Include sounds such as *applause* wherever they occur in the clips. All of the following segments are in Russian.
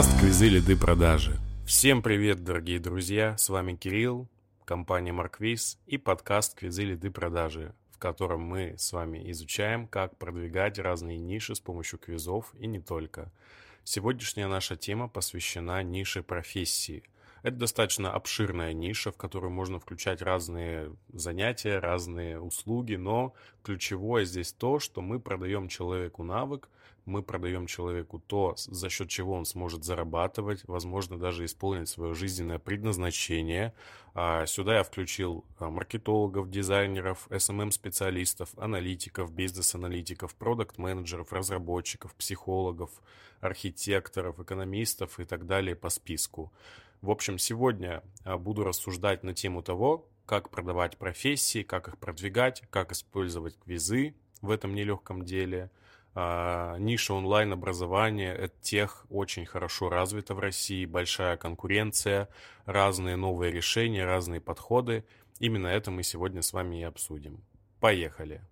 Подкаст «Квизы, лиды, продажи». Всем привет, дорогие друзья! С вами Кирилл, компания Марквиз и подкаст «Квизы, лиды, продажи», в котором мы с вами изучаем, как продвигать разные ниши с помощью квизов и не только. Сегодняшняя наша тема посвящена нише профессии – это достаточно обширная ниша, в которую можно включать разные занятия, разные услуги, но ключевое здесь то, что мы продаем человеку навык, мы продаем человеку то, за счет чего он сможет зарабатывать, возможно, даже исполнить свое жизненное предназначение. А, сюда я включил а, маркетологов, дизайнеров, SMM-специалистов, аналитиков, бизнес-аналитиков, продукт-менеджеров, разработчиков, психологов, архитекторов, экономистов и так далее по списку. В общем, сегодня а, буду рассуждать на тему того, как продавать профессии, как их продвигать, как использовать квизы в этом нелегком деле. А, ниша онлайн-образования, это тех очень хорошо развита в России, большая конкуренция, разные новые решения, разные подходы. Именно это мы сегодня с вами и обсудим. Поехали!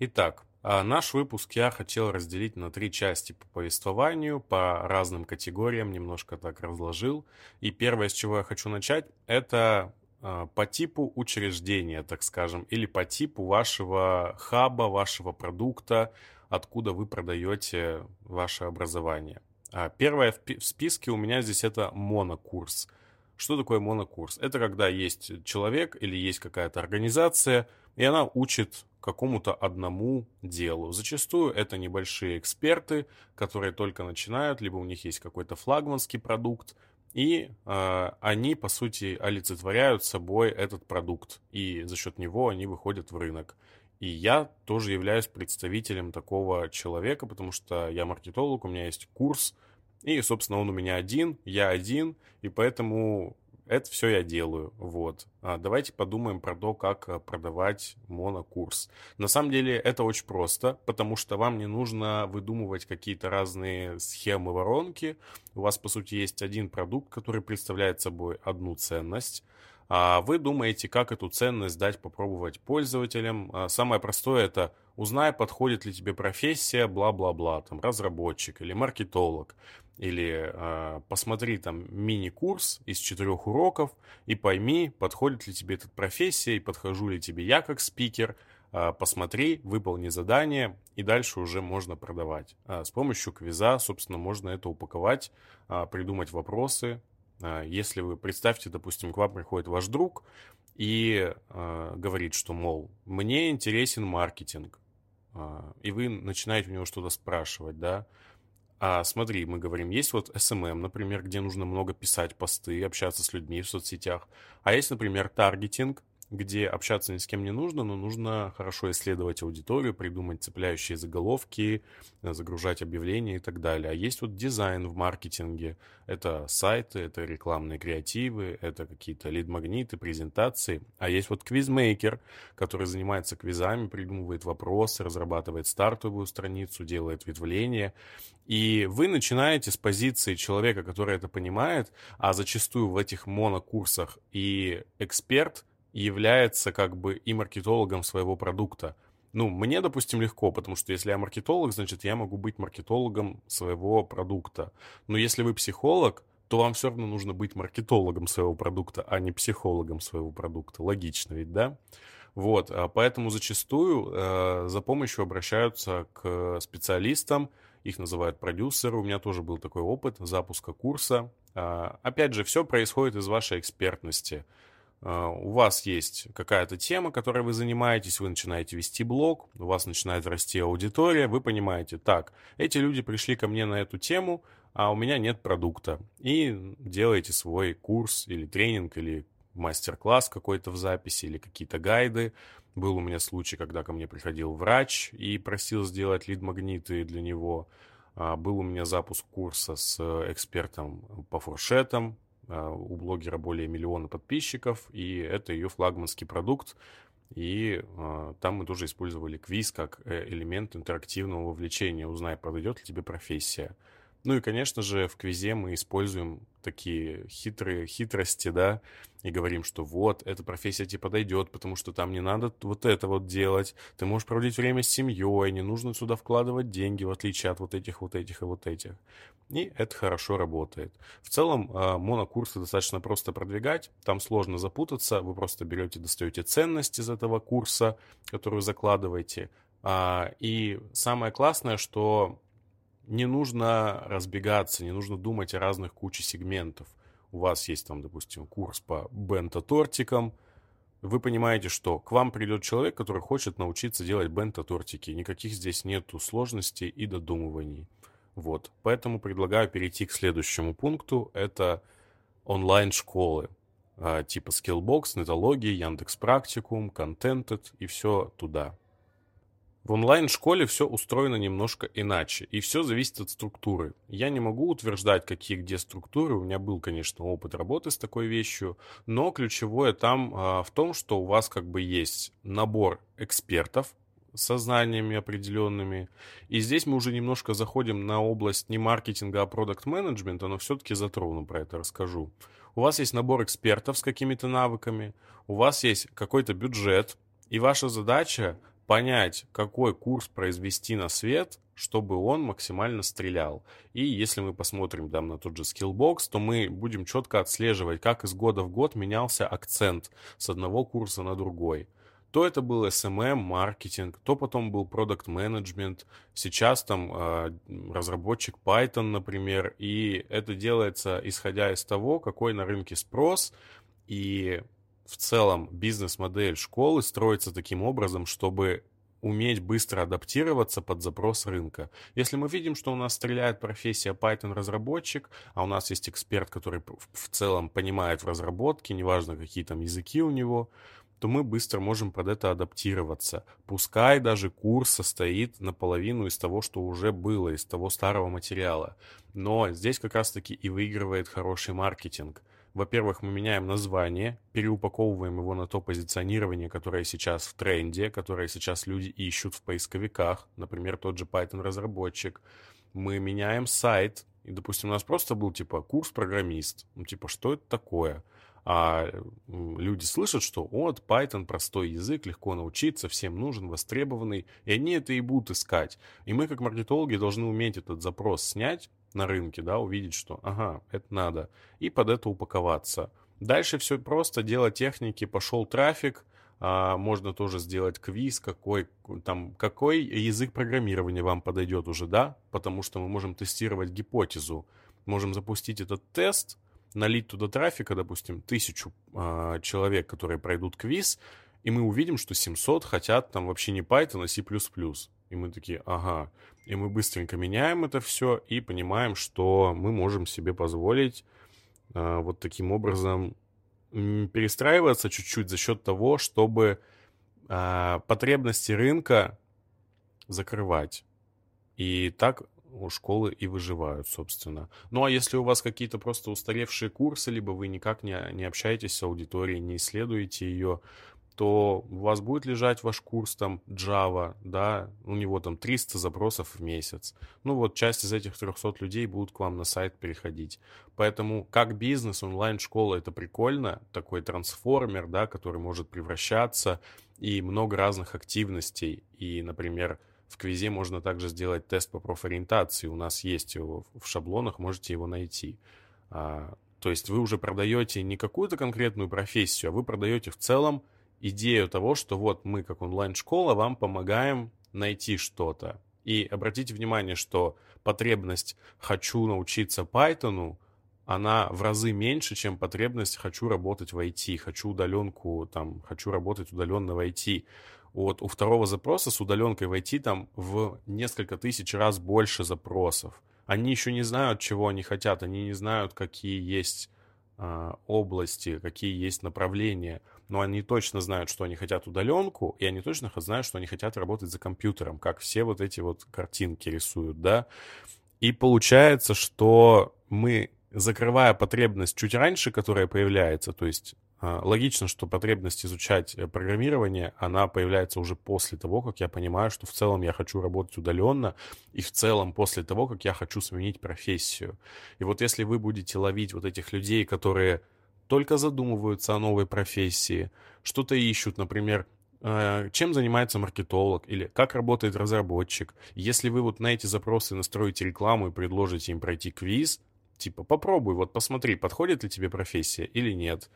Итак, а наш выпуск я хотел разделить на три части по повествованию, по разным категориям, немножко так разложил. И первое, с чего я хочу начать, это а, по типу учреждения, так скажем, или по типу вашего хаба, вашего продукта, откуда вы продаете ваше образование. А первое в списке у меня здесь это монокурс. Что такое монокурс? Это когда есть человек или есть какая-то организация, и она учит какому-то одному делу. Зачастую это небольшие эксперты, которые только начинают, либо у них есть какой-то флагманский продукт, и э, они, по сути, олицетворяют собой этот продукт, и за счет него они выходят в рынок. И я тоже являюсь представителем такого человека, потому что я маркетолог, у меня есть курс, и, собственно, он у меня один, я один, и поэтому это все я делаю. Вот. А давайте подумаем про то, как э, продавать монокурс. На самом деле это очень просто, потому что вам не нужно выдумывать какие-то разные схемы воронки. У вас, по сути, есть один продукт, который представляет собой одну ценность. А вы думаете, как эту ценность дать попробовать пользователям. А самое простое это узнай, подходит ли тебе профессия, бла-бла-бла, там, разработчик или маркетолог или э, посмотри там мини-курс из четырех уроков и пойми, подходит ли тебе эта профессия и подхожу ли тебе я как спикер. Э, посмотри, выполни задание и дальше уже можно продавать. С помощью квиза, собственно, можно это упаковать, придумать вопросы. Э, если вы представьте, допустим, к вам приходит ваш друг и э, говорит, что, мол, мне интересен маркетинг, э, и вы начинаете у него что-то спрашивать, да, а смотри, мы говорим, есть вот SMM, например, где нужно много писать посты, общаться с людьми в соцсетях. А есть, например, таргетинг, где общаться ни с кем не нужно, но нужно хорошо исследовать аудиторию, придумать цепляющие заголовки, э, загружать объявления и так далее. А есть вот дизайн в маркетинге. Это сайты, это рекламные креативы, это какие-то лид-магниты, презентации. А есть вот квизмейкер, который занимается квизами, придумывает вопросы, разрабатывает стартовую страницу, делает ветвление. И вы начинаете с позиции человека, который это понимает, а зачастую в этих монокурсах и эксперт – является как бы и маркетологом своего продукта. Ну, мне, допустим, легко, потому что если я маркетолог, значит, я могу быть маркетологом своего продукта. Но если вы психолог, то вам все равно нужно быть маркетологом своего продукта, а не психологом своего продукта. Логично ведь, да? Вот, а поэтому зачастую э, за помощью обращаются к специалистам, их называют продюсеры. У меня тоже был такой опыт запуска курса. Э, опять же, все происходит из вашей экспертности. А, у вас есть какая-то тема, которой вы занимаетесь, вы начинаете вести блог, у вас начинает расти аудитория, вы понимаете, так, эти люди пришли ко мне на эту тему, а у меня нет продукта. И делаете свой курс или тренинг, или мастер-класс какой-то в записи, или какие-то гайды. Был у меня случай, когда ко мне приходил врач и просил сделать лид-магниты для него. А, был у меня запуск курса с экспертом по фуршетам, у блогера более миллиона подписчиков, и это ее флагманский продукт. И э, там мы тоже использовали квиз как э, элемент интерактивного вовлечения. Узнай, подойдет ли тебе профессия. Ну и, конечно же, в квизе мы используем такие хитрые хитрости, да, и говорим, что вот, эта профессия тебе подойдет, потому что там не надо вот это вот делать, ты можешь проводить время с семьей, не нужно сюда вкладывать деньги, в отличие от вот этих, вот этих и вот этих. И это хорошо работает. В целом, а, монокурсы достаточно просто продвигать, там сложно запутаться, вы просто берете, достаете ценность из этого курса, которую закладываете, а, и самое классное, что не нужно разбегаться, не нужно думать о разных куче сегментов. У вас есть там, допустим, курс по бента-тортикам, вы понимаете, что к вам придет человек, который хочет научиться делать бента-тортики. Никаких здесь нету сложностей и додумываний. Вот. Поэтому предлагаю перейти к следующему пункту. Это онлайн-школы. А, типа Skillbox, Нетологии, Яндекс Практикум, Contented и все туда. В онлайн-школе все устроено немножко иначе, и все зависит от структуры. Я не могу утверждать, какие где структуры, у меня был, конечно, опыт работы с такой вещью, но ключевое там а, в том, что у вас как бы есть набор экспертов, со знаниями определенными. И здесь мы уже немножко заходим на область не маркетинга, а продукт менеджмента но все-таки затрону про это, расскажу. У вас есть набор экспертов с какими-то навыками, у вас есть какой-то бюджет, и ваша задача понять, какой курс произвести на свет, чтобы он максимально стрелял. И если мы посмотрим там на тот же Skillbox, то мы будем четко отслеживать, как из года в год менялся акцент с одного курса на другой. То это был SMM, маркетинг, то потом был продукт менеджмент, сейчас там э, разработчик Python, например, и это делается исходя из того, какой на рынке спрос, и в целом бизнес-модель школы строится таким образом, чтобы уметь быстро адаптироваться под запрос рынка. Если мы видим, что у нас стреляет профессия Python-разработчик, а у нас есть эксперт, который в целом понимает в разработке, неважно, какие там языки у него, то мы быстро можем под это адаптироваться. Пускай даже курс состоит наполовину из того, что уже было, из того старого материала. Но здесь как раз-таки и выигрывает хороший маркетинг – во-первых, мы меняем название, переупаковываем его на то позиционирование, которое сейчас в тренде, которое сейчас люди ищут в поисковиках, например, тот же Python-разработчик. Мы меняем сайт, и, допустим, у нас просто был, типа, курс программист. Ну, типа, что это такое? А люди слышат, что вот Python простой язык, легко научиться, всем нужен, востребованный, и они это и будут искать. И мы, как маркетологи, должны уметь этот запрос снять, на рынке, да, увидеть, что, ага, это надо, и под это упаковаться. Дальше все просто, дело техники, пошел трафик, а, можно тоже сделать квиз, какой, там, какой язык программирования вам подойдет уже, да, потому что мы можем тестировать гипотезу, можем запустить этот тест, налить туда трафика, допустим, тысячу а, человек, которые пройдут квиз, и мы увидим, что 700 хотят там вообще не Python, а C++. И мы такие, ага. И мы быстренько меняем это все и понимаем, что мы можем себе позволить э, вот таким образом перестраиваться чуть-чуть за счет того, чтобы э, потребности рынка закрывать. И так у школы и выживают, собственно. Ну а если у вас какие-то просто устаревшие курсы, либо вы никак не, не общаетесь с аудиторией, не исследуете ее, то у вас будет лежать ваш курс там Java, да, у него там 300 запросов в месяц. Ну вот часть из этих 300 людей будут к вам на сайт переходить. Поэтому как бизнес, онлайн-школа это прикольно, такой трансформер, да, который может превращаться и много разных активностей. И, например, в квизе можно также сделать тест по профориентации. У нас есть его в шаблонах, можете его найти. А, то есть вы уже продаете не какую-то конкретную профессию, а вы продаете в целом идею того, что вот мы как онлайн-школа вам помогаем найти что-то. И обратите внимание, что потребность «хочу научиться Python», она в разы меньше, чем потребность «хочу работать в IT», «хочу удаленку», там, «хочу работать удаленно в IT». Вот у второго запроса с удаленкой в IT там в несколько тысяч раз больше запросов. Они еще не знают, чего они хотят, они не знают, какие есть э, области, какие есть направления но они точно знают, что они хотят удаленку, и они точно знают, что они хотят работать за компьютером, как все вот эти вот картинки рисуют, да. И получается, что мы, закрывая потребность чуть раньше, которая появляется, то есть логично, что потребность изучать э, программирование, она появляется уже после того, как я понимаю, что в целом я хочу работать удаленно, и в целом после того, как я хочу сменить профессию. И вот если вы будете ловить вот этих людей, которые только задумываются о новой профессии, что-то ищут, например, э, чем занимается маркетолог или как работает разработчик. Если вы вот на эти запросы настроите рекламу и предложите им пройти квиз, типа попробуй, вот посмотри, подходит ли тебе профессия или нет,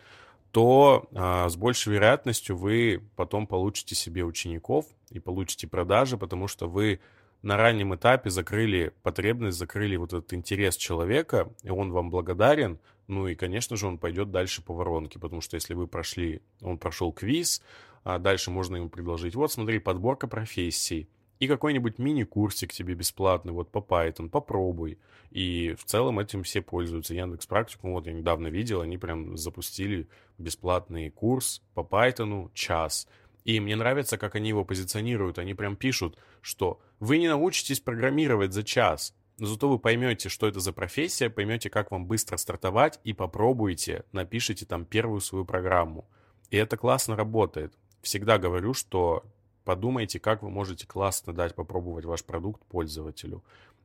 то а, с большей вероятностью вы потом получите себе учеников и получите продажи, потому что вы на раннем этапе закрыли потребность, закрыли вот этот интерес человека, и он вам благодарен, ну и, конечно же, он пойдет дальше по воронке, потому что если вы прошли, он прошел квиз, а дальше можно ему предложить, вот смотри, подборка профессий, и какой-нибудь мини-курсик тебе бесплатный, вот по Python, попробуй. И в целом этим все пользуются. Яндекс Практикум, вот я недавно видел, они прям запустили бесплатный курс по Python час. И мне нравится, как они его позиционируют. Они прям пишут, что вы не научитесь программировать за час, но зато вы поймете, что это за профессия, поймете, как вам быстро стартовать и попробуйте, напишите там первую свою программу. И это классно работает. Всегда говорю, что подумайте, как вы можете классно дать попробовать ваш продукт пользователю.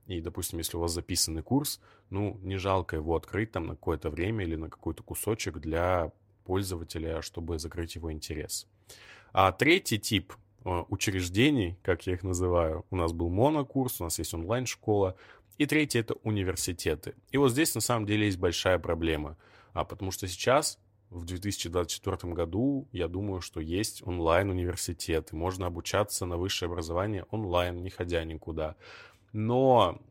И, допустим, если у вас записанный курс, ну, не жалко его открыть там на какое-то время или на какой-то кусочек для пользователя, чтобы закрыть его интерес. А третий тип э, учреждений, как я их называю, у нас был монокурс, у нас есть онлайн-школа, и третий это университеты. И вот здесь на самом деле есть большая проблема, а потому что сейчас в 2024 году, я думаю, что есть онлайн-университеты. Можно обучаться на высшее образование онлайн, не ходя никуда. Но,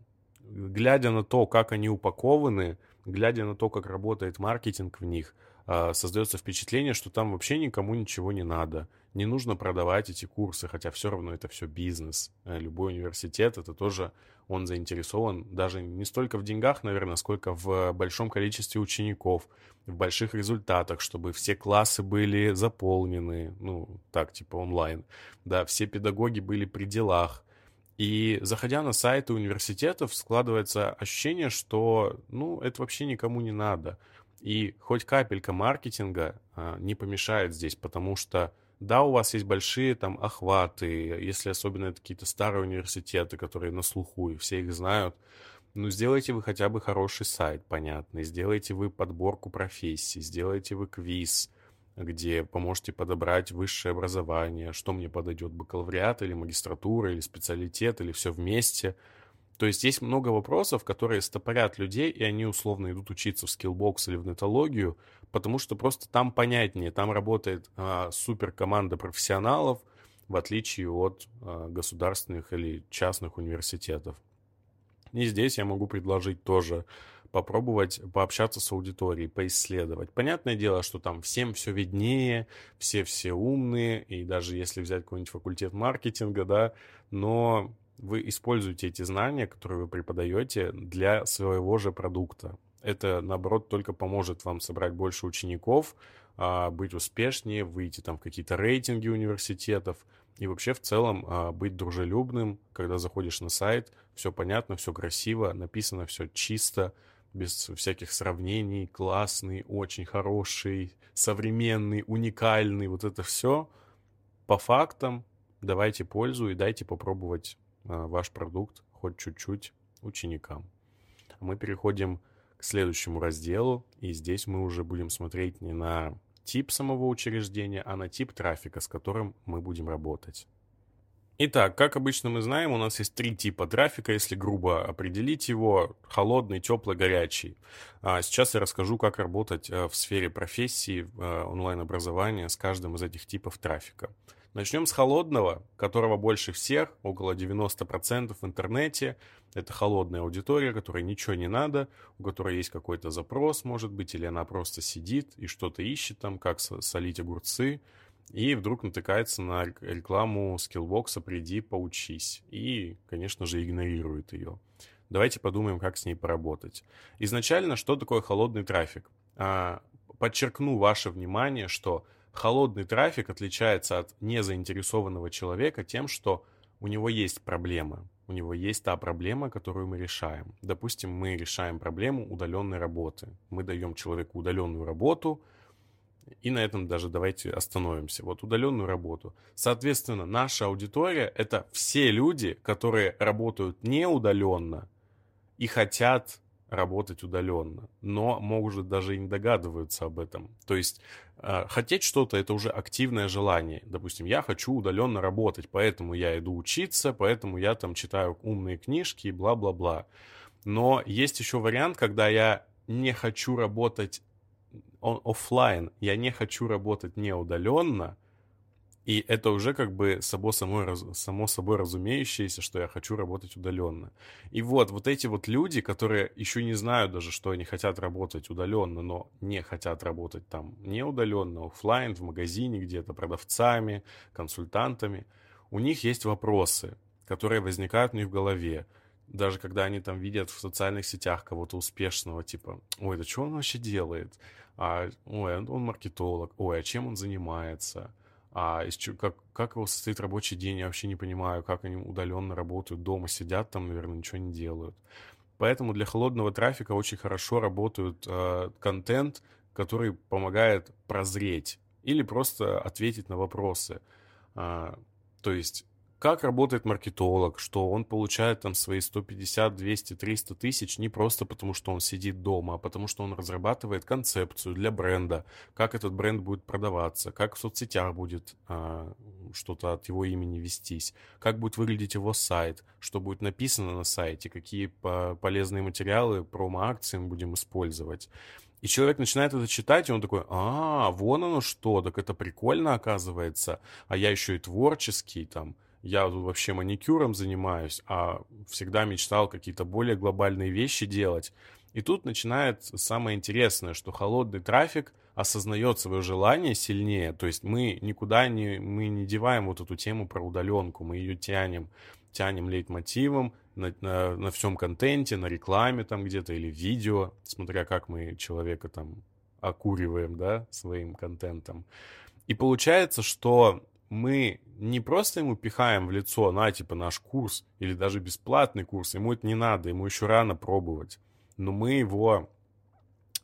глядя на то, как они упакованы, глядя на то, как работает маркетинг в них, а, создается впечатление, что там вообще никому ничего не надо. Не нужно продавать эти курсы, хотя все равно это все бизнес. Э, любой университет, это тоже он заинтересован даже не столько в деньгах, наверное, сколько в большом количестве учеников, в больших результатах, чтобы все классы были заполнены, ну, так, типа онлайн, да, все педагоги были при делах. И заходя на сайты университетов, складывается ощущение, что, ну, это вообще никому не надо. И хоть капелька маркетинга а, не помешает здесь, потому что да, у вас есть большие там охваты, если особенно это какие-то старые университеты, которые на слуху, и все их знают, ну, сделайте вы хотя бы хороший сайт, понятный, сделайте вы подборку профессий, сделайте вы квиз, где поможете подобрать высшее образование, что мне подойдет, бакалавриат или магистратура, или специалитет, или все вместе – то есть есть много вопросов, которые стопорят людей, и они условно идут учиться в скиллбокс или в нетологию, потому что просто там понятнее, там работает а, супер команда профессионалов, в отличие от а, государственных или частных университетов. И здесь я могу предложить тоже попробовать пообщаться с аудиторией, поисследовать. Понятное дело, что там всем все виднее, все все умные, и даже если взять какой-нибудь факультет маркетинга, да, но вы используете эти знания, которые вы преподаете, для своего же продукта. Это, наоборот, только поможет вам собрать больше учеников, а, быть успешнее, выйти там в какие-то рейтинги университетов и вообще в целом а, быть дружелюбным, когда заходишь на сайт, все понятно, все красиво, написано все чисто, без всяких сравнений, классный, очень хороший, современный, уникальный, вот это все по фактам давайте пользу и дайте попробовать ваш продукт хоть чуть-чуть ученикам. Мы переходим к следующему разделу, и здесь мы уже будем смотреть не на тип самого учреждения, а на тип трафика, с которым мы будем работать. Итак, как обычно мы знаем, у нас есть три типа трафика, если грубо определить его, холодный, теплый, горячий. А сейчас я расскажу, как работать э, в сфере профессии, э, онлайн-образования с каждым из этих типов трафика. Начнем с холодного, которого больше всех, около 90% в интернете. Это холодная аудитория, которой ничего не надо, у которой есть какой-то запрос, может быть, или она просто сидит и что-то ищет там, как солить огурцы, и вдруг натыкается на рекламу скиллбокса «Приди, поучись», и, конечно же, игнорирует ее. Давайте подумаем, как с ней поработать. Изначально, что такое холодный трафик? А, подчеркну ваше внимание, что холодный трафик отличается от незаинтересованного человека тем, что у него есть проблема. У него есть та проблема, которую мы решаем. Допустим, мы решаем проблему удаленной работы. Мы даем человеку удаленную работу, И на этом даже давайте остановимся. Вот удаленную работу. Соответственно, наша аудитория — это все люди, которые работают не удаленно и хотят работать удаленно, но могут даже и не догадываются об этом. То есть э, хотеть что-то это уже активное желание. Допустим, я хочу удаленно работать, поэтому я иду учиться, поэтому я там читаю умные книжки и бла-бла-бла. Но есть еще вариант, когда я не хочу работать офлайн, я не хочу работать не удаленно, и это уже как бы само, само, само собой разумеющееся, что я хочу работать удаленно. И вот, вот эти вот люди, которые еще не знают даже, что они хотят работать удаленно, но не хотят работать там не удаленно, офлайн, в магазине где-то, продавцами, консультантами, у них есть вопросы, которые возникают у них в голове. Даже когда они там видят в социальных сетях кого-то успешного, типа, ой, да что он вообще делает? А, ой, он маркетолог, ой, а чем он занимается? А из, как, как его состоит рабочий день, я вообще не понимаю, как они удаленно работают, дома сидят там, наверное, ничего не делают. Поэтому для холодного трафика очень хорошо работают э, контент, который помогает прозреть или просто ответить на вопросы. А, то есть как работает маркетолог, что он получает там свои 150, 200, 300 тысяч не просто потому, что он сидит дома, а потому, что он разрабатывает концепцию для бренда, как этот бренд будет продаваться, как в соцсетях будет а, что-то от его имени вестись, как будет выглядеть его сайт, что будет написано на сайте, какие полезные материалы, промо-акции мы будем использовать. И человек начинает это читать, и он такой, а, вон оно что, так это прикольно оказывается, а я еще и творческий там, я тут вообще маникюром занимаюсь, а всегда мечтал какие-то более глобальные вещи делать. И тут начинается самое интересное, что холодный трафик осознает свое желание сильнее. То есть мы никуда не, мы не деваем вот эту тему про удаленку, мы ее тянем, тянем лейтмотивом на, на, на всем контенте, на рекламе там где-то или видео, смотря как мы человека там окуриваем, да, своим контентом. И получается, что мы не просто ему пихаем в лицо, на, типа, наш курс, или даже бесплатный курс, ему это не надо, ему еще рано пробовать, но мы его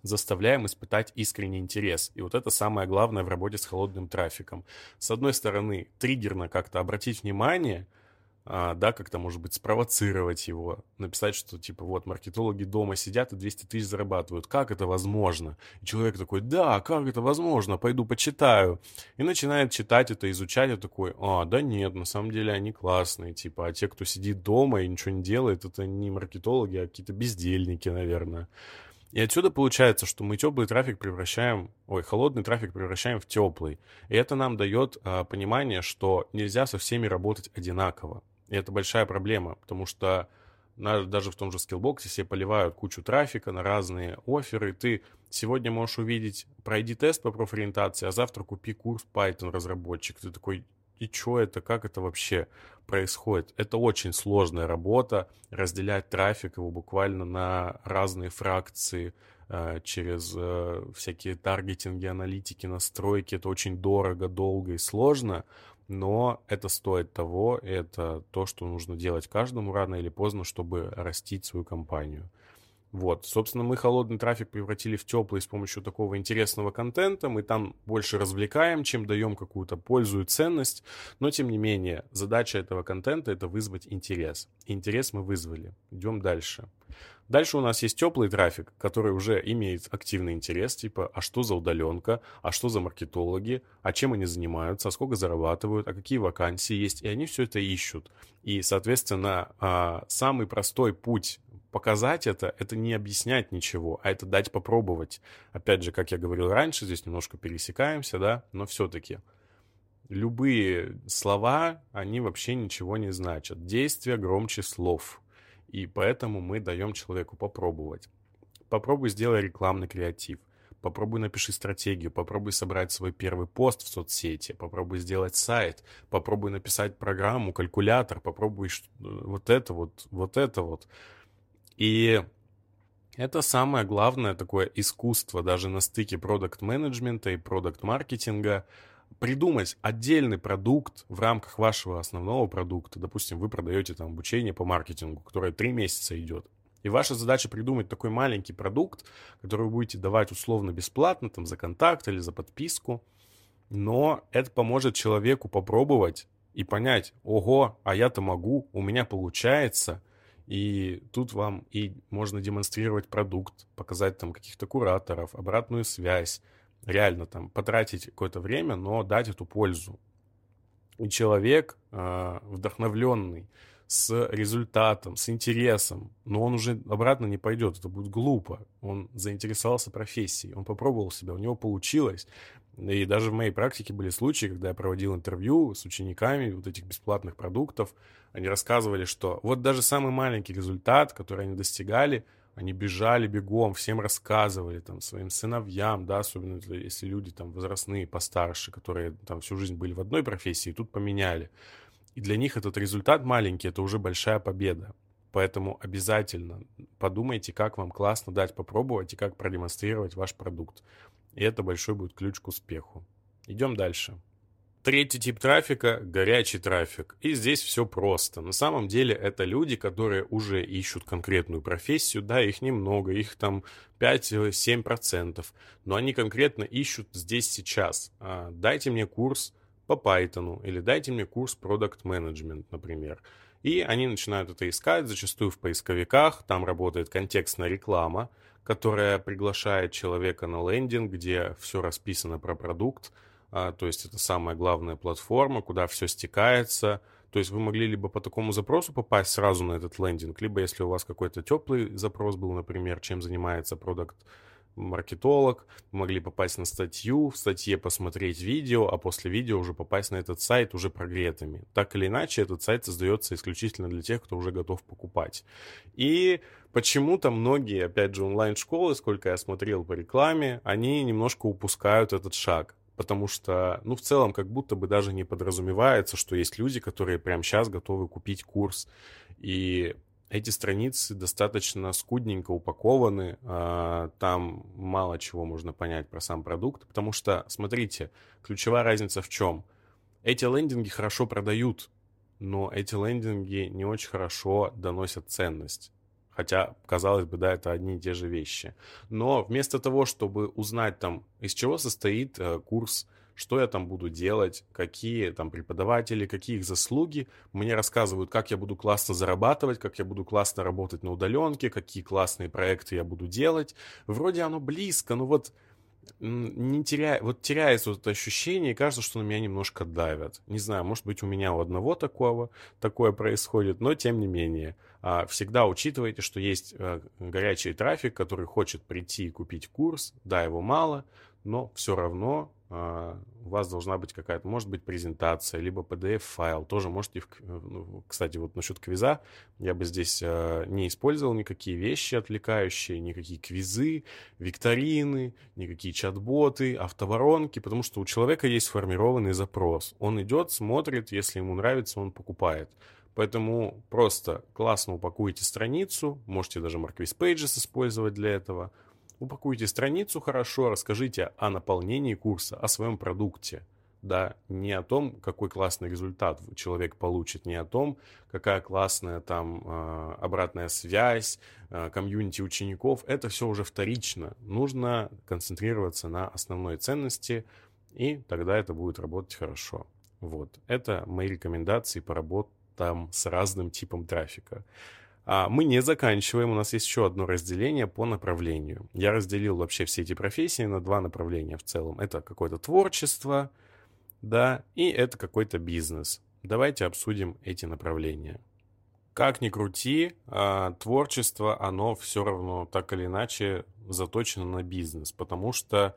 заставляем испытать искренний интерес. И вот это самое главное в работе с холодным трафиком. С одной стороны, триггерно как-то обратить внимание – а, да, как-то, может быть, спровоцировать его, написать, что, типа, вот, маркетологи дома сидят и 200 тысяч зарабатывают, как это возможно? И человек такой, да, как это возможно, пойду почитаю. И начинает читать это, изучать, и такой, а, да нет, на самом деле они классные, типа, а те, кто сидит дома и ничего не делает, это не маркетологи, а какие-то бездельники, наверное. И отсюда получается, что мы теплый трафик превращаем, ой, холодный трафик превращаем в теплый. И это нам дает а, понимание, что нельзя со всеми работать одинаково. И это большая проблема, потому что даже в том же скиллбоксе все поливают кучу трафика на разные оферы. Ты сегодня можешь увидеть, пройди тест по профориентации, а завтра купи курс Python разработчик. Ты такой, и что это, как это вообще происходит? Это очень сложная работа, разделять трафик его буквально на разные фракции, э, через э, всякие таргетинги, аналитики, настройки. Это очень дорого, долго и сложно но это стоит того, это то, что нужно делать каждому рано или поздно, чтобы растить свою компанию. Вот, собственно, мы холодный трафик превратили в теплый с помощью такого интересного контента. Мы там больше развлекаем, чем даем какую-то пользу и ценность. Но, тем не менее, задача этого контента — это вызвать интерес. интерес мы вызвали. Идем дальше. Дальше у нас есть теплый трафик, который уже имеет активный интерес, типа, а что за удаленка, а что за маркетологи, а чем они занимаются, а сколько зарабатывают, а какие вакансии есть, и они все это ищут. И, соответственно, а, самый простой путь показать это, это не объяснять ничего, а это дать попробовать. Опять же, как я говорил раньше, здесь немножко пересекаемся, да, но все-таки любые слова, они вообще ничего не значат. Действия громче слов. И поэтому мы даем человеку попробовать. Попробуй сделай рекламный креатив. Попробуй напиши стратегию, попробуй собрать свой первый пост в соцсети, попробуй сделать сайт, попробуй написать программу, калькулятор, попробуй вот это вот, вот это вот. И это самое главное такое искусство даже на стыке продукт-менеджмента и продукт-маркетинга – придумать отдельный продукт в рамках вашего основного продукта. Допустим, вы продаете там обучение по маркетингу, которое три месяца идет. И ваша задача придумать такой маленький продукт, который вы будете давать условно бесплатно, там, за контакт или за подписку. Но это поможет человеку попробовать и понять, ого, а я-то могу, у меня получается. И тут вам и можно демонстрировать продукт, показать там каких-то кураторов, обратную связь, реально там потратить какое-то время, но дать эту пользу. И человек э, вдохновленный, с результатом, с интересом, но он уже обратно не пойдет, это будет глупо. Он заинтересовался профессией, он попробовал себя, у него получилось. И даже в моей практике были случаи, когда я проводил интервью с учениками вот этих бесплатных продуктов. Они рассказывали, что вот даже самый маленький результат, который они достигали, они бежали бегом, всем рассказывали, там, своим сыновьям, да, особенно если люди там возрастные, постарше, которые там всю жизнь были в одной профессии, и тут поменяли. И для них этот результат маленький, это уже большая победа. Поэтому обязательно подумайте, как вам классно дать попробовать и как продемонстрировать ваш продукт. И это большой будет ключ к успеху. Идем дальше. Третий тип трафика – горячий трафик. И здесь все просто. На самом деле это люди, которые уже ищут конкретную профессию. Да, их немного, их там 5-7%. Но они конкретно ищут здесь сейчас. А, дайте мне курс по Python или дайте мне курс Product Management, например. И они начинают это искать, зачастую в поисковиках, там работает контекстная реклама, которая приглашает человека на лендинг, где все расписано про продукт, то есть это самая главная платформа, куда все стекается, то есть вы могли либо по такому запросу попасть сразу на этот лендинг, либо если у вас какой-то теплый запрос был, например, чем занимается продукт маркетолог, могли попасть на статью, в статье посмотреть видео, а после видео уже попасть на этот сайт уже прогретыми. Так или иначе, этот сайт создается исключительно для тех, кто уже готов покупать. И почему-то многие, опять же, онлайн-школы, сколько я смотрел по рекламе, они немножко упускают этот шаг. Потому что, ну, в целом, как будто бы даже не подразумевается, что есть люди, которые прямо сейчас готовы купить курс. И эти страницы достаточно скудненько упакованы, а, там мало чего можно понять про сам продукт, потому что, смотрите, ключевая разница в чем? Эти лендинги хорошо продают, но эти лендинги не очень хорошо доносят ценность. Хотя, казалось бы, да, это одни и те же вещи. Но вместо того, чтобы узнать там, из чего состоит э, курс что я там буду делать, какие там преподаватели, какие их заслуги. Мне рассказывают, как я буду классно зарабатывать, как я буду классно работать на удаленке, какие классные проекты я буду делать. Вроде оно близко, но вот не теряя, вот теряется вот это ощущение, и кажется, что на меня немножко давят. Не знаю, может быть, у меня у одного такого такое происходит, но тем не менее. А, всегда учитывайте, что есть э, горячий трафик, который хочет прийти и купить курс. Да, его мало, но все равно у вас должна быть какая-то, может быть, презентация, либо PDF-файл. Тоже можете, ну, кстати, вот насчет квиза, я бы здесь а, не использовал никакие вещи отвлекающие, никакие квизы, викторины, никакие чат-боты, автоворонки, потому что у человека есть сформированный запрос. Он идет, смотрит, если ему нравится, он покупает. Поэтому просто классно упакуйте страницу, можете даже Marquis Pages использовать для этого – Упакуйте страницу хорошо, расскажите о наполнении курса, о своем продукте. Да, не о том, какой классный результат человек получит, не о том, какая классная там э, обратная связь, э, комьюнити учеников. Это все уже вторично. Нужно концентрироваться на основной ценности, и тогда это будет работать хорошо. Вот. Это мои рекомендации по работам с разным типом трафика. А мы не заканчиваем, у нас есть еще одно разделение по направлению. Я разделил вообще все эти профессии на два направления в целом. Это какое-то творчество, да, и это какой-то бизнес. Давайте обсудим эти направления. Как ни крути, а, творчество, оно все равно так или иначе заточено на бизнес, потому что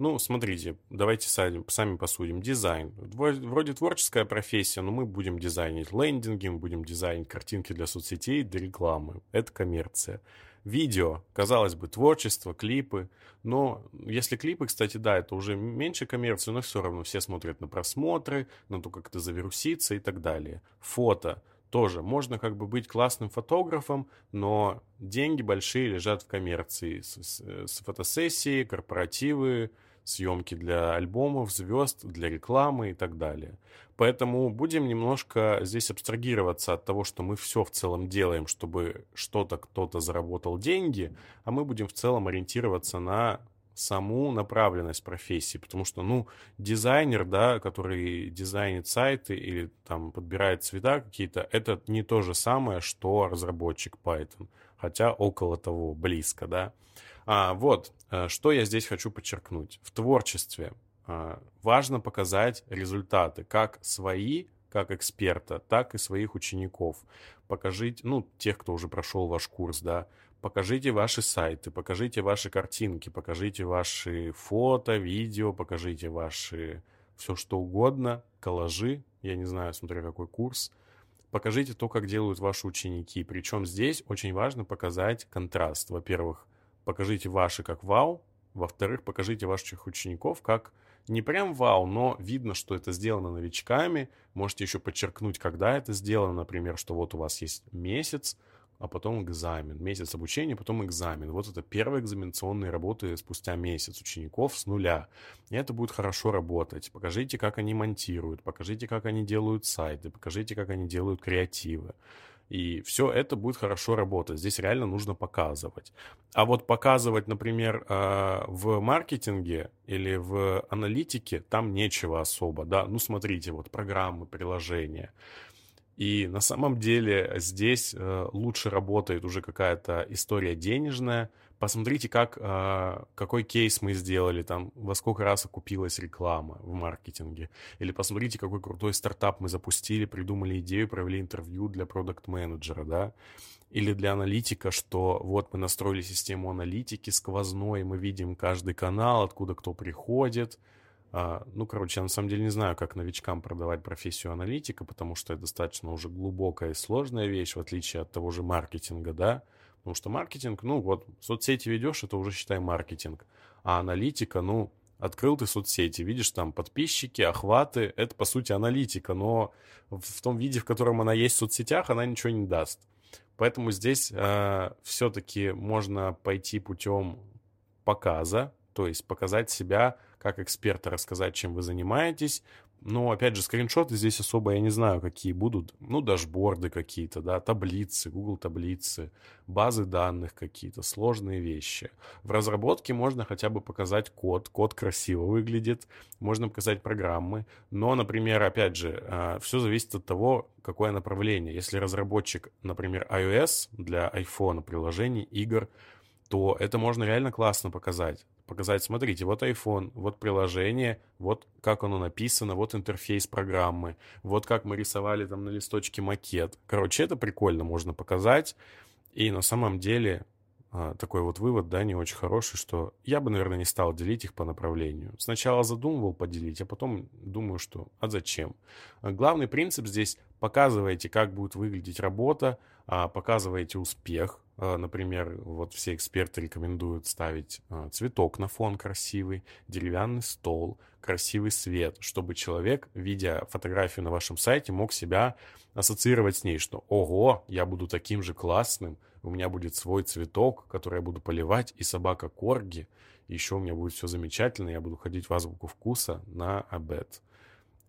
ну, смотрите, давайте сами, сами посудим. Дизайн. Вроде творческая профессия, но мы будем дизайнить лендинги, мы будем дизайнить картинки для соцсетей, для рекламы. Это коммерция. Видео, казалось бы, творчество, клипы. Но если клипы, кстати, да, это уже меньше коммерции, но все равно все смотрят на просмотры, на то, как это завирусится и так далее. Фото тоже можно как бы быть классным фотографом, но деньги большие лежат в коммерции. С, с, с фотосессии, корпоративы, съемки для альбомов, звезд, для рекламы и так далее. Поэтому будем немножко здесь абстрагироваться от того, что мы все в целом делаем, чтобы что-то кто-то заработал деньги, а мы будем в целом ориентироваться на саму направленность профессии, потому что, ну, дизайнер, да, который дизайнит сайты или там подбирает цвета какие-то, это не то же самое, что разработчик Python, хотя около того, близко, да. А, вот, э, что я здесь хочу подчеркнуть. В творчестве а, важно показать результаты, как свои, как эксперта, так и своих учеников. Покажите, ну, тех, кто уже прошел ваш курс, да, покажите ваши сайты, покажите ваши картинки, покажите ваши фото, видео, покажите ваши все что угодно, коллажи, я не знаю, смотря какой курс, покажите то, как делают ваши ученики. Причем здесь очень важно показать контраст. Во-первых, покажите ваши как вау, во-вторых, покажите ваших учеников как не прям вау, но видно, что это сделано новичками. Можете еще подчеркнуть, когда это сделано, например, что вот у вас есть месяц, а потом экзамен. Месяц обучения, потом экзамен. Вот это первые экзаменационные работы спустя месяц учеников с нуля. И это будет хорошо работать. Покажите, как они монтируют, покажите, как они делают сайты, покажите, как они делают креативы. И все это будет хорошо работать. Здесь реально нужно показывать. А вот показывать, например, э, в маркетинге или в аналитике, там нечего особо, да. Ну, смотрите, вот программы, приложения. И на самом деле здесь э, лучше работает уже какая-то история денежная. Посмотрите, как, э, какой кейс мы сделали, там, во сколько раз окупилась реклама в маркетинге. Или посмотрите, какой крутой стартап мы запустили, придумали идею, провели интервью для продукт-менеджера, да. Или для аналитика, что вот мы настроили систему аналитики сквозной, мы видим каждый канал, откуда кто приходит, а, ну, короче, я на самом деле не знаю, как новичкам продавать профессию аналитика, потому что это достаточно уже глубокая и сложная вещь, в отличие от того же маркетинга, да. Потому что маркетинг, ну вот, соцсети ведешь, это уже, считай, маркетинг. А аналитика, ну, открыл ты соцсети, видишь там подписчики, охваты, это, по сути, аналитика, но в том виде, в котором она есть в соцсетях, она ничего не даст. Поэтому здесь э, все-таки можно пойти путем показа, то есть показать себя как эксперта, рассказать, чем вы занимаетесь. Но, опять же, скриншоты здесь особо я не знаю, какие будут. Ну, дашборды какие-то, да, таблицы, Google таблицы, базы данных какие-то, сложные вещи. В разработке можно хотя бы показать код. Код красиво выглядит, можно показать программы. Но, например, опять же, а, все зависит от того, какое направление. Если разработчик, например, iOS для iPhone приложений, игр, то это можно реально классно показать. Показать, смотрите, вот iPhone, вот приложение, вот как оно написано, вот интерфейс программы, вот как мы рисовали там на листочке макет. Короче, это прикольно можно показать. И на самом деле а, такой вот вывод, да, не очень хороший, что я бы, наверное, не стал делить их по направлению. Сначала задумывал поделить, а потом думаю, что а зачем? Главный принцип здесь показывайте, как будет выглядеть работа, а, показываете успех, например, вот все эксперты рекомендуют ставить а, цветок на фон красивый, деревянный стол, красивый свет, чтобы человек, видя фотографию на вашем сайте, мог себя ассоциировать с ней, что «Ого, я буду таким же классным, у меня будет свой цветок, который я буду поливать, и собака Корги, еще у меня будет все замечательно, я буду ходить в азбуку вкуса на обед».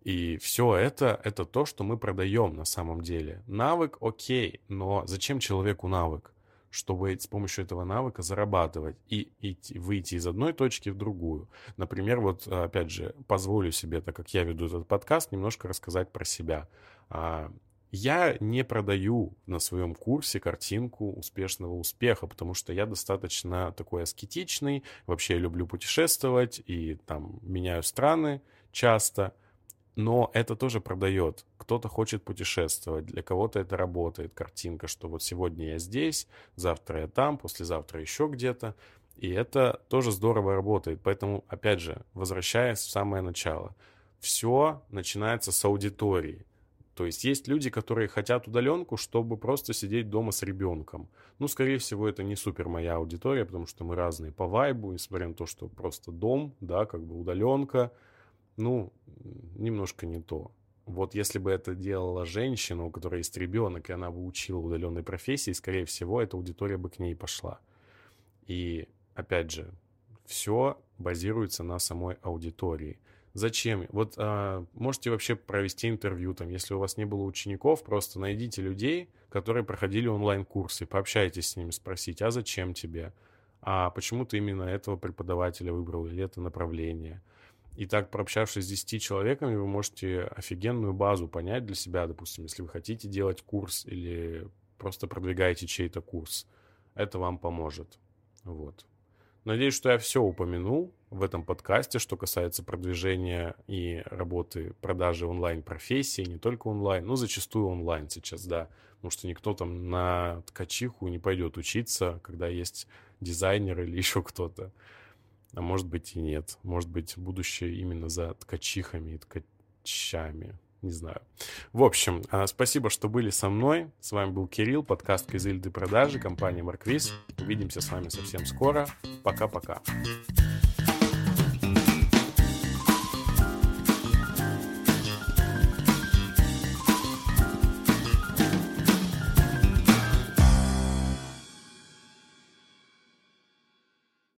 И все это, это то, что мы продаем на самом деле. Навык окей, но зачем человеку навык? Чтобы с помощью этого навыка зарабатывать и идти, выйти из одной точки в другую. Например, вот опять же, позволю себе, так как я веду этот подкаст, немножко рассказать про себя. А, я не продаю на своем курсе картинку успешного успеха, потому что я достаточно такой аскетичный, вообще люблю путешествовать и там меняю страны часто, но это тоже продает. Кто-то хочет путешествовать, для кого-то это работает, картинка, что вот сегодня я здесь, завтра я там, послезавтра еще где-то. И это тоже здорово работает. Поэтому, опять же, возвращаясь в самое начало, все начинается с аудитории. То есть есть люди, которые хотят удаленку, чтобы просто сидеть дома с ребенком. Ну, скорее всего, это не супер моя аудитория, потому что мы разные по вайбу, несмотря на то, что просто дом, да, как бы удаленка – ну, немножко не то. Вот если бы это делала женщина, у которой есть ребенок, и она бы учила удаленной профессии, скорее всего, эта аудитория бы к ней пошла. И, опять же, все базируется на самой аудитории. Зачем? Вот а, можете вообще провести интервью, там, если у вас не было учеников, просто найдите людей, которые проходили онлайн-курсы, пообщайтесь с ними, спросите, а зачем тебе? А почему ты именно этого преподавателя выбрал или это направление? И так, прообщавшись с 10 человеками, вы можете офигенную базу понять для себя, допустим, если вы хотите делать курс или просто продвигаете чей-то курс. Это вам поможет. Вот. Надеюсь, что я все упомянул в этом подкасте, что касается продвижения и работы, продажи онлайн-профессии, не только онлайн, но зачастую онлайн сейчас, да, потому что никто там на ткачиху не пойдет учиться, когда есть дизайнер или *laughs* еще кто-то. А может быть и нет. Может быть будущее именно за ткачихами и ткачами. Не знаю. В общем, а, спасибо, что были со мной. С вами был Кирилл, подкаст Кизильды продажи, компания Марквиз. Увидимся с вами совсем скоро. Пока-пока.